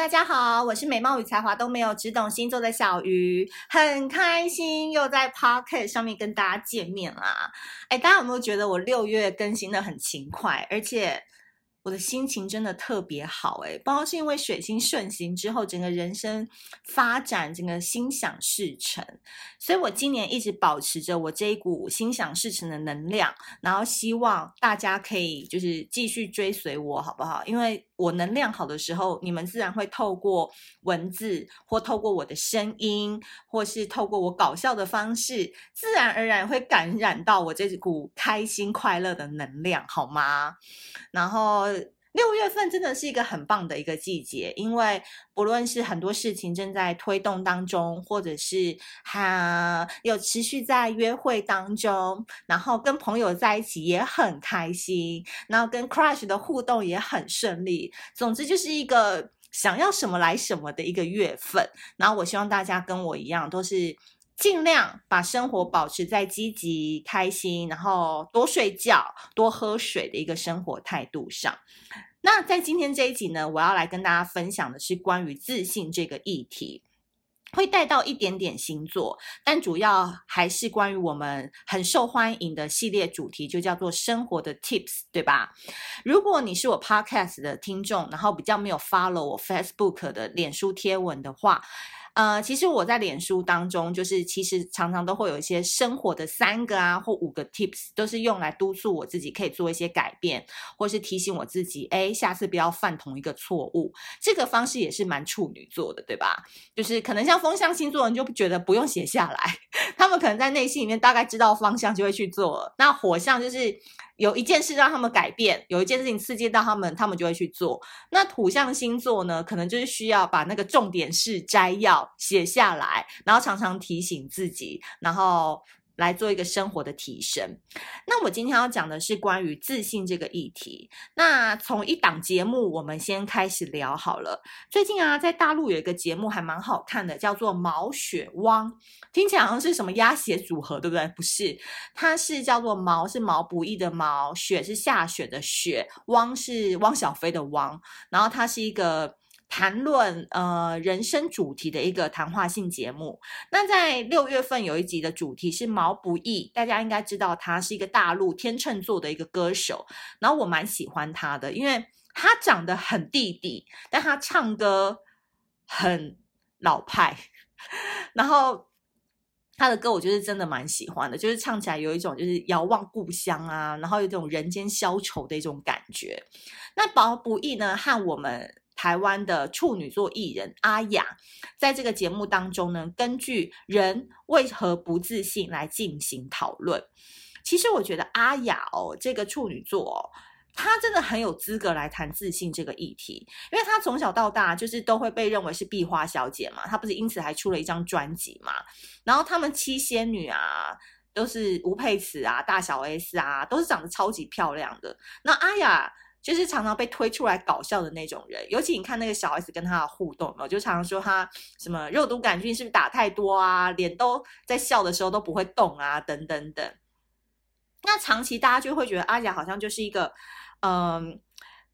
大家好，我是美貌与才华都没有，只懂星座的小鱼，很开心又在 Pocket 上面跟大家见面啦。哎，大家有没有觉得我六月更新的很勤快，而且我的心情真的特别好？哎，不知道是因为水星顺行之后，整个人生发展，整个心想事成，所以我今年一直保持着我这一股心想事成的能量，然后希望大家可以就是继续追随我，好不好？因为我能量好的时候，你们自然会透过文字，或透过我的声音，或是透过我搞笑的方式，自然而然会感染到我这股开心快乐的能量，好吗？然后六月份真的是一个很棒的一个季节，因为不论是很多事情正在推动当中，或者是哈有持续在约会当中，然后跟朋友在一起也很开心，然后跟 crush 的互动也很顺利。总之就是一个想要什么来什么的一个月份。然后我希望大家跟我一样，都是尽量把生活保持在积极、开心，然后多睡觉、多喝水的一个生活态度上。那在今天这一集呢，我要来跟大家分享的是关于自信这个议题，会带到一点点星座，但主要还是关于我们很受欢迎的系列主题，就叫做生活的 tips，对吧？如果你是我 podcast 的听众，然后比较没有 follow 我 Facebook 的脸书贴文的话。呃，其实我在脸书当中，就是其实常常都会有一些生活的三个啊或五个 tips，都是用来督促我自己可以做一些改变，或是提醒我自己，哎，下次不要犯同一个错误。这个方式也是蛮处女座的，对吧？就是可能像风象星座，你就觉得不用写下来，他们可能在内心里面大概知道方向就会去做。那火象就是。有一件事让他们改变，有一件事情刺激到他们，他们就会去做。那土象星座呢，可能就是需要把那个重点是摘要写下来，然后常常提醒自己，然后。来做一个生活的提升。那我今天要讲的是关于自信这个议题。那从一档节目，我们先开始聊好了。最近啊，在大陆有一个节目还蛮好看的，叫做《毛血汪》，听起来好像是什么鸭血组合，对不对？不是，它是叫做“毛”是毛不易的“毛”，“雪”是下雪的“雪”，“汪”是汪小菲的“汪”。然后它是一个。谈论呃人生主题的一个谈话性节目。那在六月份有一集的主题是毛不易，大家应该知道他是一个大陆天秤座的一个歌手。然后我蛮喜欢他的，因为他长得很弟弟，但他唱歌很老派。然后他的歌我觉得真的蛮喜欢的，就是唱起来有一种就是遥望故乡啊，然后有这种人间消愁的一种感觉。那毛不易呢，和我们。台湾的处女座艺人阿雅，在这个节目当中呢，根据人为何不自信来进行讨论。其实我觉得阿雅哦，这个处女座哦，她真的很有资格来谈自信这个议题，因为她从小到大就是都会被认为是壁花小姐嘛，她不是因此还出了一张专辑嘛？然后他们七仙女啊，都是吴佩慈啊、大小 S 啊，都是长得超级漂亮的。那阿雅。就是常常被推出来搞笑的那种人，尤其你看那个小 S 跟他的互动，我就常常说他什么肉毒杆菌是不是打太多啊，脸都在笑的时候都不会动啊，等等等。那长期大家就会觉得阿雅好像就是一个，嗯，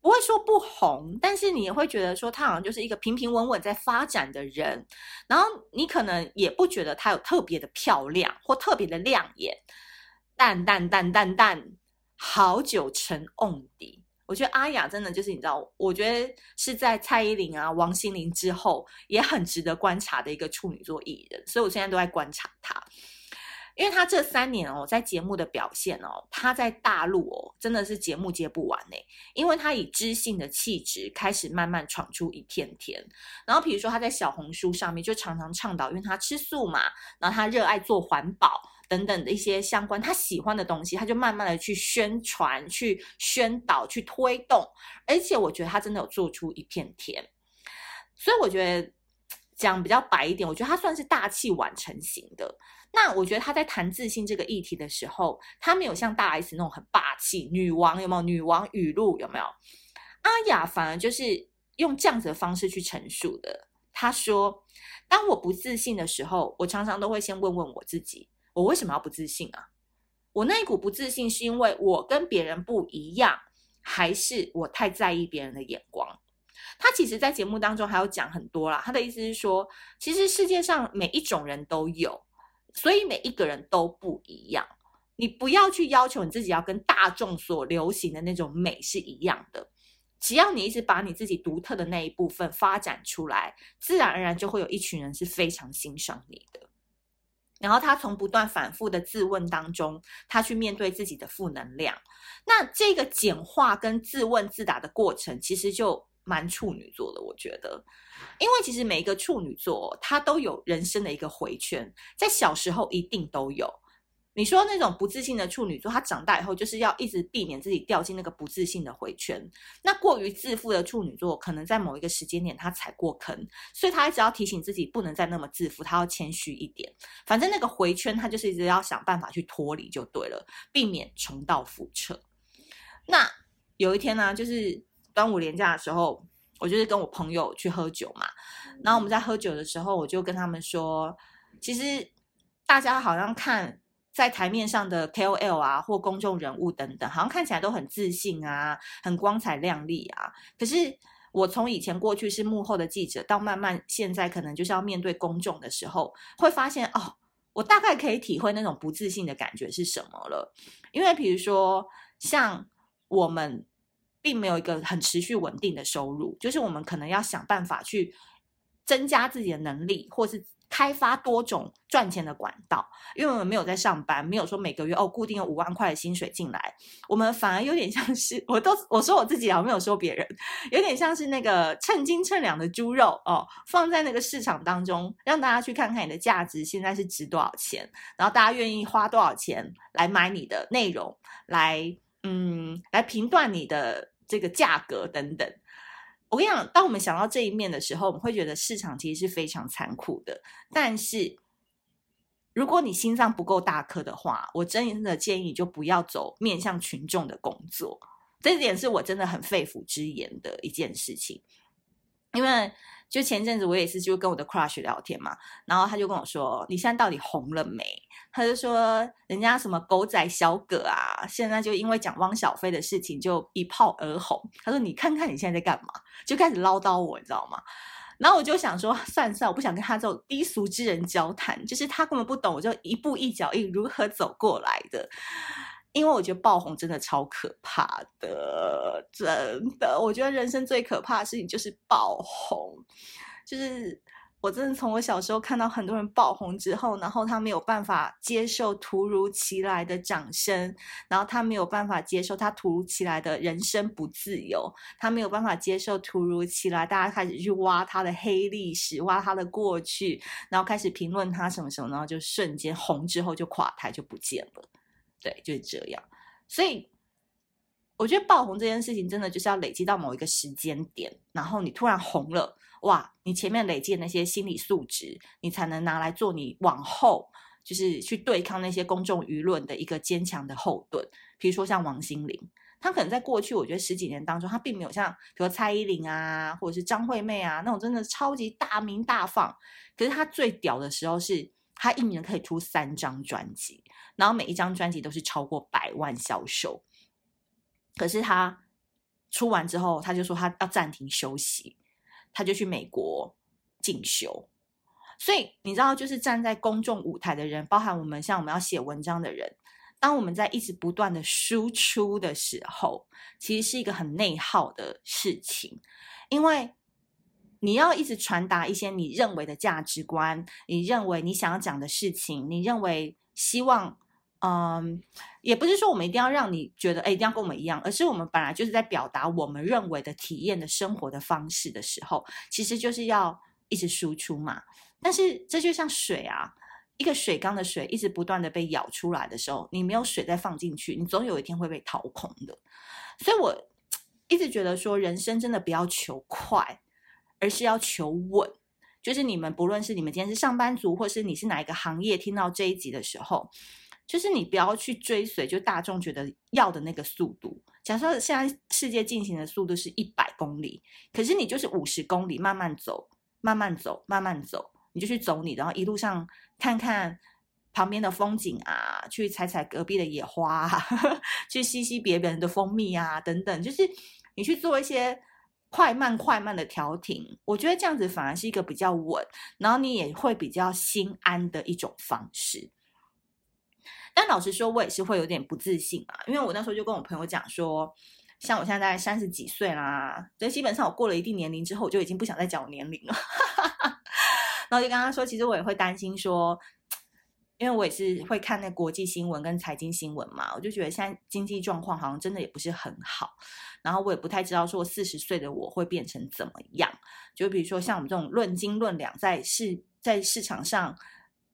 不会说不红，但是你也会觉得说他好像就是一个平平稳稳在发展的人，然后你可能也不觉得他有特别的漂亮或特别的亮眼，淡淡淡淡淡，好久成瓮底。我觉得阿雅真的就是你知道，我觉得是在蔡依林啊、王心凌之后，也很值得观察的一个处女座艺人，所以我现在都在观察她，因为她这三年哦，在节目的表现哦，她在大陆哦，真的是节目接不完呢，因为她以知性的气质开始慢慢闯出一片天，然后比如说她在小红书上面就常常倡导，因为她吃素嘛，然后她热爱做环保。等等的一些相关他喜欢的东西，他就慢慢的去宣传、去宣导、去推动，而且我觉得他真的有做出一片天，所以我觉得讲比较白一点，我觉得他算是大器晚成型的。那我觉得他在谈自信这个议题的时候，他没有像大 S 那种很霸气女王，有没有？女王语录有没有？阿雅反而就是用这样子的方式去陈述的。他说：“当我不自信的时候，我常常都会先问问我自己。”我为什么要不自信啊？我那一股不自信是因为我跟别人不一样，还是我太在意别人的眼光？他其实，在节目当中还有讲很多啦。他的意思是说，其实世界上每一种人都有，所以每一个人都不一样。你不要去要求你自己要跟大众所流行的那种美是一样的。只要你一直把你自己独特的那一部分发展出来，自然而然就会有一群人是非常欣赏你的。然后他从不断反复的自问当中，他去面对自己的负能量。那这个简化跟自问自答的过程，其实就蛮处女座的，我觉得。因为其实每一个处女座，他都有人生的一个回圈，在小时候一定都有。你说那种不自信的处女座，他长大以后就是要一直避免自己掉进那个不自信的回圈。那过于自负的处女座，可能在某一个时间点他踩过坑，所以他一直要提醒自己不能再那么自负，他要谦虚一点。反正那个回圈，他就是一直要想办法去脱离就对了，避免重蹈覆辙。那有一天呢，就是端午连假的时候，我就是跟我朋友去喝酒嘛。然后我们在喝酒的时候，我就跟他们说，其实大家好像看。在台面上的 KOL 啊，或公众人物等等，好像看起来都很自信啊，很光彩亮丽啊。可是我从以前过去是幕后的记者，到慢慢现在可能就是要面对公众的时候，会发现哦，我大概可以体会那种不自信的感觉是什么了。因为比如说，像我们并没有一个很持续稳定的收入，就是我们可能要想办法去增加自己的能力，或是。开发多种赚钱的管道，因为我们没有在上班，没有说每个月哦固定有五万块的薪水进来，我们反而有点像是，我都我说我自己啊，没有说别人，有点像是那个称斤称两的猪肉哦，放在那个市场当中，让大家去看看你的价值现在是值多少钱，然后大家愿意花多少钱来买你的内容，来嗯来评断你的这个价格等等。我跟你讲，当我们想到这一面的时候，我们会觉得市场其实是非常残酷的。但是，如果你心脏不够大颗的话，我真的建议就不要走面向群众的工作。这一点是我真的很肺腑之言的一件事情，因为。就前阵子我也是就跟我的 crush 聊天嘛，然后他就跟我说：“你现在到底红了没？”他就说：“人家什么狗仔小葛啊，现在就因为讲汪小菲的事情就一炮而红。”他说：“你看看你现在在干嘛？”就开始唠叨我，你知道吗？然后我就想说：“算算，我不想跟他这种低俗之人交谈，就是他根本不懂，我就一步一脚印如何走过来的。”因为我觉得爆红真的超可怕的，真的，我觉得人生最可怕的事情就是爆红。就是我真的从我小时候看到很多人爆红之后，然后他没有办法接受突如其来的掌声，然后他没有办法接受他突如其来的人生不自由，他没有办法接受突如其来大家开始去挖他的黑历史，挖他的过去，然后开始评论他什么什么，然后就瞬间红之后就垮台就不见了。对，就是这样。所以我觉得爆红这件事情，真的就是要累积到某一个时间点，然后你突然红了，哇！你前面累积的那些心理素质，你才能拿来做你往后就是去对抗那些公众舆论的一个坚强的后盾。比如说像王心凌，她可能在过去我觉得十几年当中，她并没有像比如蔡依林啊，或者是张惠妹啊那种真的超级大名大放。可是她最屌的时候是，他一年可以出三张专辑。然后每一张专辑都是超过百万销售，可是他出完之后，他就说他要暂停休息，他就去美国进修。所以你知道，就是站在公众舞台的人，包含我们像我们要写文章的人，当我们在一直不断的输出的时候，其实是一个很内耗的事情，因为你要一直传达一些你认为的价值观，你认为你想要讲的事情，你认为希望。嗯，也不是说我们一定要让你觉得，哎，一定要跟我们一样，而是我们本来就是在表达我们认为的体验的生活的方式的时候，其实就是要一直输出嘛。但是这就像水啊，一个水缸的水一直不断的被舀出来的时候，你没有水再放进去，你总有一天会被掏空的。所以我一直觉得说，人生真的不要求快，而是要求稳。就是你们不论是你们今天是上班族，或是你是哪一个行业，听到这一集的时候。就是你不要去追随，就大众觉得要的那个速度。假设现在世界进行的速度是一百公里，可是你就是五十公里，慢慢走，慢慢走，慢慢走，你就去走你，然后一路上看看旁边的风景啊，去采采隔壁的野花啊，去吸吸别人的蜂蜜啊，等等，就是你去做一些快慢快慢的调停，我觉得这样子反而是一个比较稳，然后你也会比较心安的一种方式。但老实说，我也是会有点不自信啊，因为我那时候就跟我朋友讲说，像我现在大概三十几岁啦，所以基本上我过了一定年龄之后，我就已经不想再讲我年龄了。然后就跟他说，其实我也会担心说。因为我也是会看那国际新闻跟财经新闻嘛，我就觉得现在经济状况好像真的也不是很好，然后我也不太知道说四十岁的我会变成怎么样。就比如说像我们这种论斤论两在市在市场上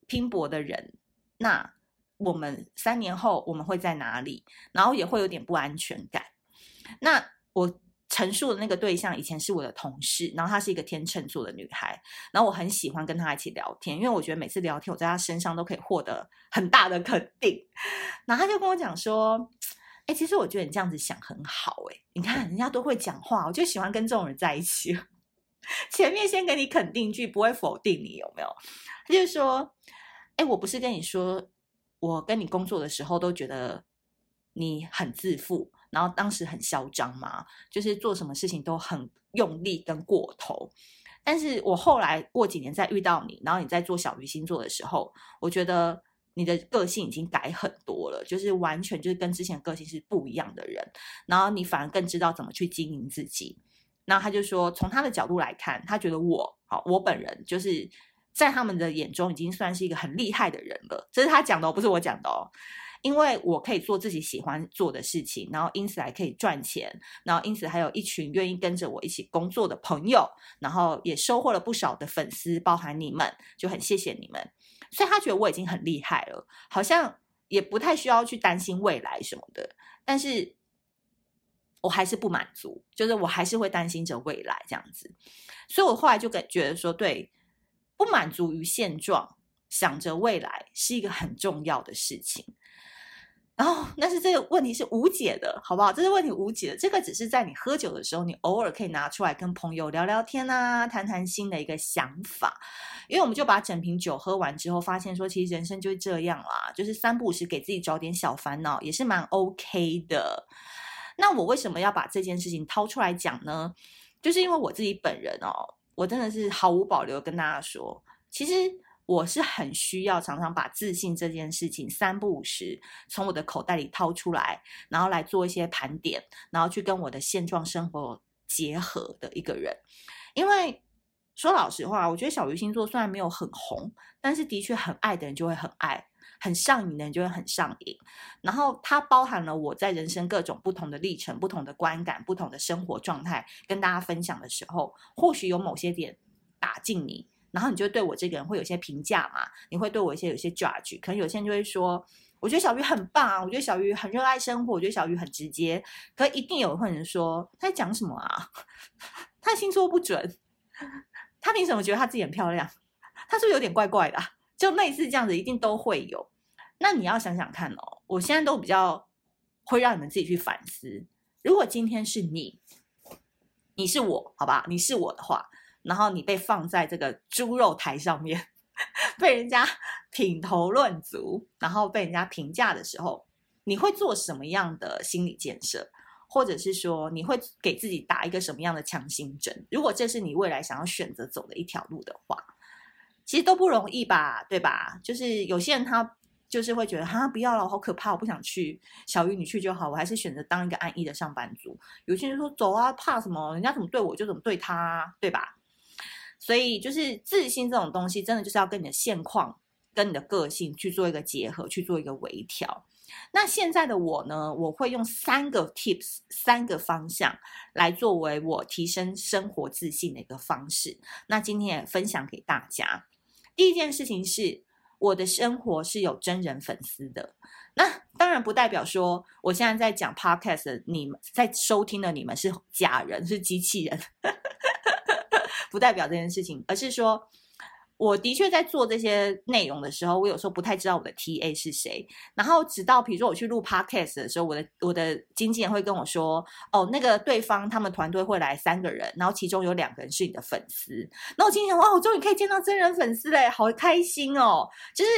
拼搏的人，那我们三年后我们会在哪里？然后也会有点不安全感。那我。陈述的那个对象以前是我的同事，然后她是一个天秤座的女孩，然后我很喜欢跟她一起聊天，因为我觉得每次聊天我在她身上都可以获得很大的肯定。然后她就跟我讲说：“哎，其实我觉得你这样子想很好，哎，你看人家都会讲话，我就喜欢跟这种人在一起。前面先给你肯定句，不会否定你，有没有？”她就说：“哎，我不是跟你说，我跟你工作的时候都觉得你很自负。”然后当时很嚣张嘛，就是做什么事情都很用力跟过头。但是我后来过几年再遇到你，然后你在做小鱼星座的时候，我觉得你的个性已经改很多了，就是完全就是跟之前个性是不一样的人。然后你反而更知道怎么去经营自己。然后他就说，从他的角度来看，他觉得我好，我本人就是在他们的眼中已经算是一个很厉害的人了。这是他讲的，不是我讲的哦。因为我可以做自己喜欢做的事情，然后因此还可以赚钱，然后因此还有一群愿意跟着我一起工作的朋友，然后也收获了不少的粉丝，包含你们，就很谢谢你们。所以他觉得我已经很厉害了，好像也不太需要去担心未来什么的。但是我还是不满足，就是我还是会担心着未来这样子。所以我后来就感觉得说，对，不满足于现状，想着未来是一个很重要的事情。然后，但是这个问题是无解的，好不好？这是问题无解的。这个只是在你喝酒的时候，你偶尔可以拿出来跟朋友聊聊天啊，谈谈心的一个想法。因为我们就把整瓶酒喝完之后，发现说，其实人生就是这样啦，就是三不五时给自己找点小烦恼，也是蛮 OK 的。那我为什么要把这件事情掏出来讲呢？就是因为我自己本人哦，我真的是毫无保留跟大家说，其实。我是很需要常常把自信这件事情三不五时从我的口袋里掏出来，然后来做一些盘点，然后去跟我的现状生活结合的一个人。因为说老实话，我觉得小鱼星座虽然没有很红，但是的确很爱的人就会很爱，很上瘾的人就会很上瘾。然后它包含了我在人生各种不同的历程、不同的观感、不同的生活状态，跟大家分享的时候，或许有某些点打进你。然后你就对我这个人会有些评价嘛？你会对我一些有些 judge，可能有些人就会说，我觉得小鱼很棒啊，我觉得小鱼很热爱生活，我觉得小鱼很直接。可一定有人说他在讲什么啊？他星座不准，他凭什么觉得他自己很漂亮？他是不是有点怪怪的？就类似这样子，一定都会有。那你要想想看哦，我现在都比较会让你们自己去反思。如果今天是你，你是我，好吧？你是我的话。然后你被放在这个猪肉台上面，被人家品头论足，然后被人家评价的时候，你会做什么样的心理建设？或者是说，你会给自己打一个什么样的强心针？如果这是你未来想要选择走的一条路的话，其实都不容易吧，对吧？就是有些人他就是会觉得，哈，不要了，好可怕，我不想去。小鱼，你去就好，我还是选择当一个安逸的上班族。有些人说，走啊，怕什么？人家怎么对我就怎么对他，对吧？所以，就是自信这种东西，真的就是要跟你的现况、跟你的个性去做一个结合，去做一个微调。那现在的我呢，我会用三个 tips、三个方向来作为我提升生活自信的一个方式。那今天也分享给大家。第一件事情是，我的生活是有真人粉丝的。那当然不代表说，我现在在讲 podcast，你们在收听的你们是假人，是机器人。不代表这件事情，而是说，我的确在做这些内容的时候，我有时候不太知道我的 TA 是谁。然后直到比如说我去录 Podcast 的时候，我的我的经纪人会跟我说：“哦，那个对方他们团队会来三个人，然后其中有两个人是你的粉丝。”那我心想哇，我终于可以见到真人粉丝嘞，好开心哦！就是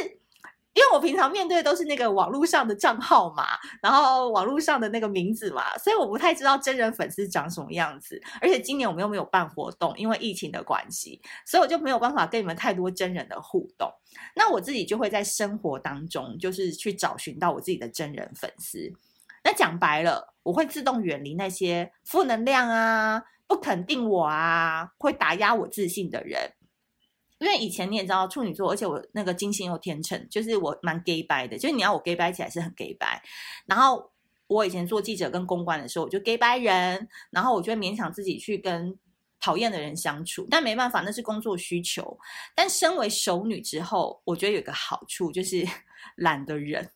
因为我平常面对的都是那个网络上的账号嘛，然后网络上的那个名字嘛，所以我不太知道真人粉丝长什么样子。而且今年我们又没有办活动，因为疫情的关系，所以我就没有办法跟你们太多真人的互动。那我自己就会在生活当中，就是去找寻到我自己的真人粉丝。那讲白了，我会自动远离那些负能量啊、不肯定我啊、会打压我自信的人。因为以前你也知道处女座，而且我那个金星又天秤，就是我蛮 gay 掰的，就是你要我 gay 掰起来是很 gay 掰。然后我以前做记者跟公关的时候，我就 gay 掰人，然后我就会勉强自己去跟讨厌的人相处，但没办法，那是工作需求。但身为熟女之后，我觉得有一个好处就是 懒得忍。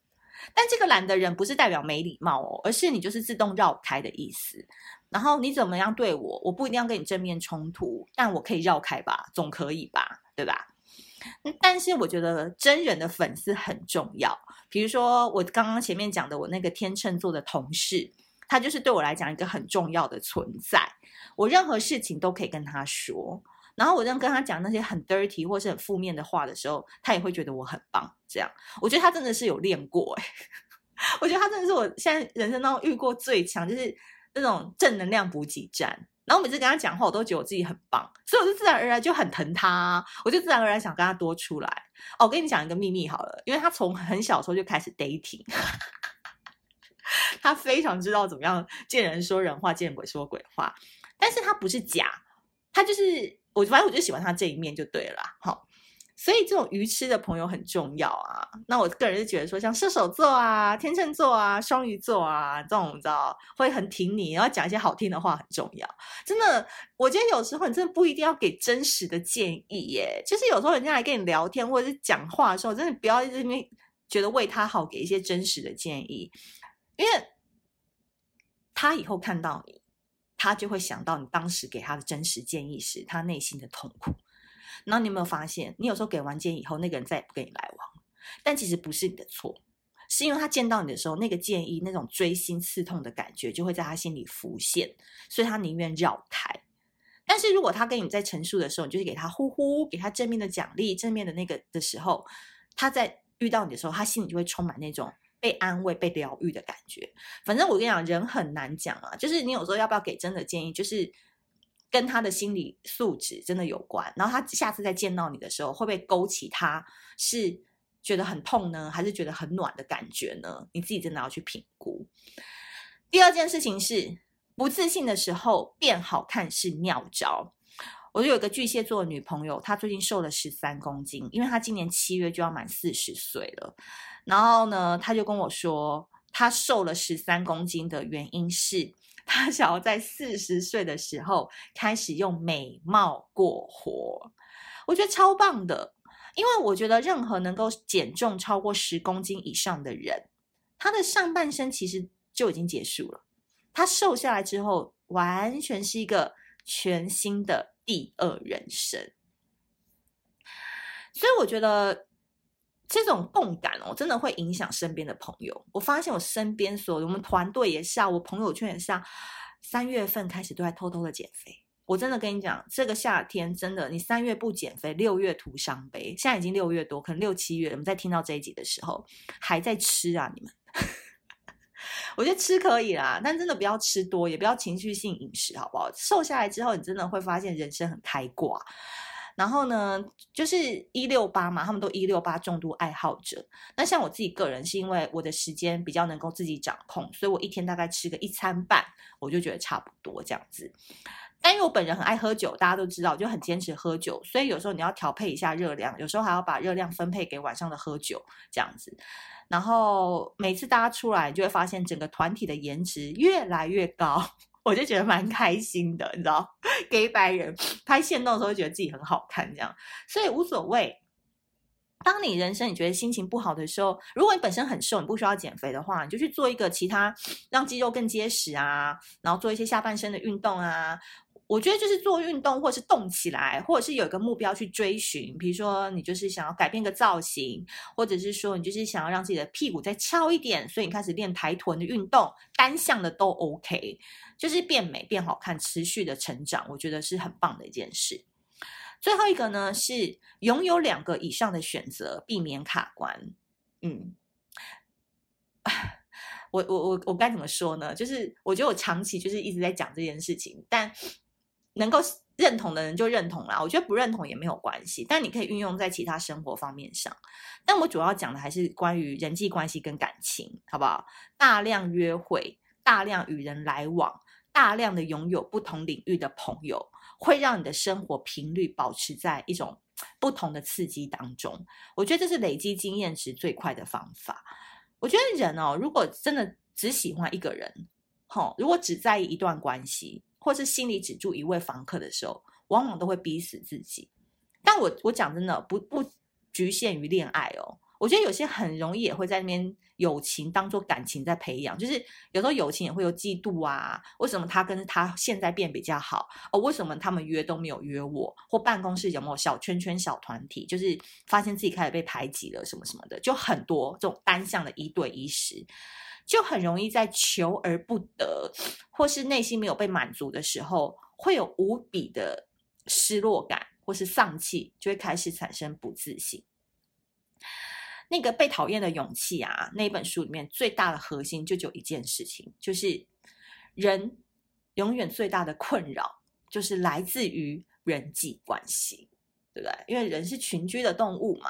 但这个懒得忍不是代表没礼貌哦，而是你就是自动绕开的意思。然后你怎么样对我，我不一定要跟你正面冲突，但我可以绕开吧，总可以吧，对吧？但是我觉得真人的粉丝很重要。比如说我刚刚前面讲的，我那个天秤座的同事，他就是对我来讲一个很重要的存在。我任何事情都可以跟他说。然后我在跟他讲那些很 dirty 或是很负面的话的时候，他也会觉得我很棒。这样，我觉得他真的是有练过哎。我觉得他真的是我现在人生当中遇过最强，就是那种正能量补给站。然后每次跟他讲话，我都觉得我自己很棒，所以我就自然而然就很疼他，我就自然而然想跟他多出来。哦，我跟你讲一个秘密好了，因为他从很小时候就开始 dating，他非常知道怎么样见人说人话，见鬼说鬼话。但是他不是假，他就是。我反正我就喜欢他这一面就对了，好，所以这种愚痴的朋友很重要啊。那我个人就觉得说，像射手座啊、天秤座啊、双鱼座啊这种，你知道会很挺你，然后讲一些好听的话很重要。真的，我觉得有时候你真的不一定要给真实的建议耶。就是有时候人家来跟你聊天或者是讲话的时候，真的不要因为觉得为他好，给一些真实的建议，因为他以后看到你。他就会想到你当时给他的真实建议时，他内心的痛苦。然后你有没有发现，你有时候给完建议以后，那个人再也不跟你来往，但其实不是你的错，是因为他见到你的时候，那个建议那种锥心刺痛的感觉就会在他心里浮现，所以他宁愿绕开。但是如果他跟你在陈述的时候，你就是给他呼呼，给他正面的奖励，正面的那个的时候，他在遇到你的时候，他心里就会充满那种。被安慰、被疗愈的感觉。反正我跟你讲，人很难讲啊。就是你有时候要不要给真的建议，就是跟他的心理素质真的有关。然后他下次再见到你的时候，会不会勾起他是觉得很痛呢，还是觉得很暖的感觉呢？你自己真的要去评估。第二件事情是，不自信的时候变好看是妙招。我就有个巨蟹座的女朋友，她最近瘦了十三公斤，因为她今年七月就要满四十岁了。然后呢，她就跟我说，她瘦了十三公斤的原因是，他想要在四十岁的时候开始用美貌过活。我觉得超棒的，因为我觉得任何能够减重超过十公斤以上的人，他的上半身其实就已经结束了。他瘦下来之后，完全是一个全新的。第二人生，所以我觉得这种共感哦，真的会影响身边的朋友。我发现我身边所有我们团队也是啊，我朋友圈也是啊，三月份开始都在偷偷的减肥。我真的跟你讲，这个夏天真的，你三月不减肥，六月徒伤悲。现在已经六月多，可能六七月，我们在听到这一集的时候还在吃啊，你们。我觉得吃可以啦，但真的不要吃多，也不要情绪性饮食，好不好？瘦下来之后，你真的会发现人生很开挂。然后呢，就是一六八嘛，他们都一六八重度爱好者。那像我自己个人，是因为我的时间比较能够自己掌控，所以我一天大概吃个一餐半，我就觉得差不多这样子。但因为我本人很爱喝酒，大家都知道，就很坚持喝酒，所以有时候你要调配一下热量，有时候还要把热量分配给晚上的喝酒这样子。然后每次大家出来，就会发现整个团体的颜值越来越高，我就觉得蛮开心的，你知道 给白人拍线动的时候，觉得自己很好看，这样，所以无所谓。当你人生你觉得心情不好的时候，如果你本身很瘦，你不需要减肥的话，你就去做一个其他让肌肉更结实啊，然后做一些下半身的运动啊。我觉得就是做运动，或者是动起来，或者是有一个目标去追寻。比如说，你就是想要改变个造型，或者是说你就是想要让自己的屁股再翘一点，所以你开始练抬臀的运动，单向的都 OK，就是变美、变好看、持续的成长，我觉得是很棒的一件事。最后一个呢，是拥有两个以上的选择，避免卡关。嗯，我我我我该怎么说呢？就是我觉得我长期就是一直在讲这件事情，但能够认同的人就认同啦。我觉得不认同也没有关系，但你可以运用在其他生活方面上。但我主要讲的还是关于人际关系跟感情，好不好？大量约会，大量与人来往，大量的拥有不同领域的朋友，会让你的生活频率保持在一种不同的刺激当中。我觉得这是累积经验值最快的方法。我觉得人哦，如果真的只喜欢一个人，吼，如果只在意一段关系，或是心里只住一位房客的时候，往往都会逼死自己。但我我讲真的，不不局限于恋爱哦。我觉得有些很容易也会在那边友情当做感情在培养，就是有时候友情也会有嫉妒啊，为什么他跟他现在变比较好？哦，为什么他们约都没有约我？或办公室有没有小圈圈、小团体？就是发现自己开始被排挤了，什么什么的，就很多这种单向的一对一时，就很容易在求而不得，或是内心没有被满足的时候，会有无比的失落感，或是丧气，就会开始产生不自信。那个被讨厌的勇气啊，那本书里面最大的核心就只有一件事情，就是人永远最大的困扰就是来自于人际关系，对不对？因为人是群居的动物嘛。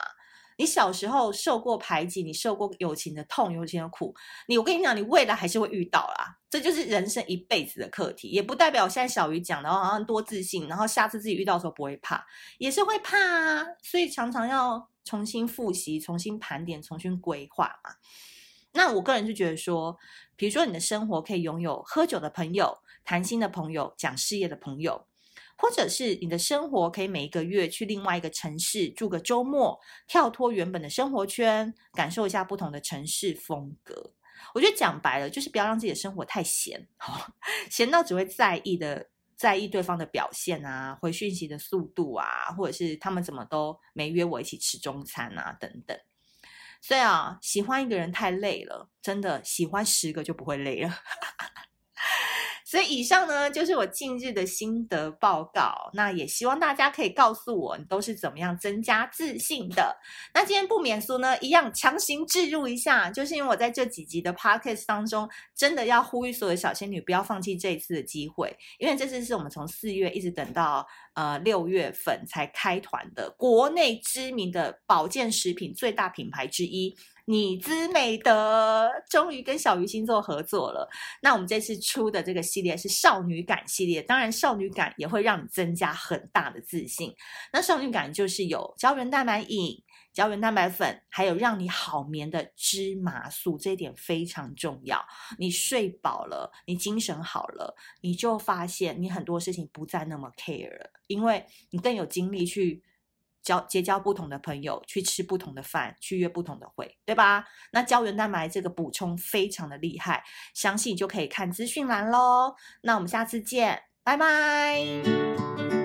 你小时候受过排挤，你受过友情的痛、友情的苦，你我跟你讲，你未来还是会遇到啦。这就是人生一辈子的课题，也不代表现在小鱼讲的好像多自信，然后下次自己遇到的时候不会怕，也是会怕啊。所以常常要。重新复习，重新盘点，重新规划嘛。那我个人就觉得说，比如说你的生活可以拥有喝酒的朋友、谈心的朋友、讲事业的朋友，或者是你的生活可以每一个月去另外一个城市住个周末，跳脱原本的生活圈，感受一下不同的城市风格。我觉得讲白了，就是不要让自己的生活太闲，闲到只会在意的。在意对方的表现啊，回讯息的速度啊，或者是他们怎么都没约我一起吃中餐啊，等等。所以啊，喜欢一个人太累了，真的喜欢十个就不会累了。所以以上呢，就是我近日的心得报告。那也希望大家可以告诉我，你都是怎么样增加自信的。那今天不免俗呢，一样强行置入一下，就是因为我在这几集的 podcast 当中，真的要呼吁所有小仙女不要放弃这一次的机会，因为这次是我们从四月一直等到呃六月份才开团的国内知名的保健食品最大品牌之一。你姿美德终于跟小鱼星座合作了。那我们这次出的这个系列是少女感系列，当然少女感也会让你增加很大的自信。那少女感就是有胶原蛋白饮、胶原蛋白粉，还有让你好眠的芝麻素，这一点非常重要。你睡饱了，你精神好了，你就发现你很多事情不再那么 care 了，因为你更有精力去。交结交不同的朋友，去吃不同的饭，去约不同的会，对吧？那胶原蛋白这个补充非常的厉害，相信就可以看资讯栏喽。那我们下次见，拜拜。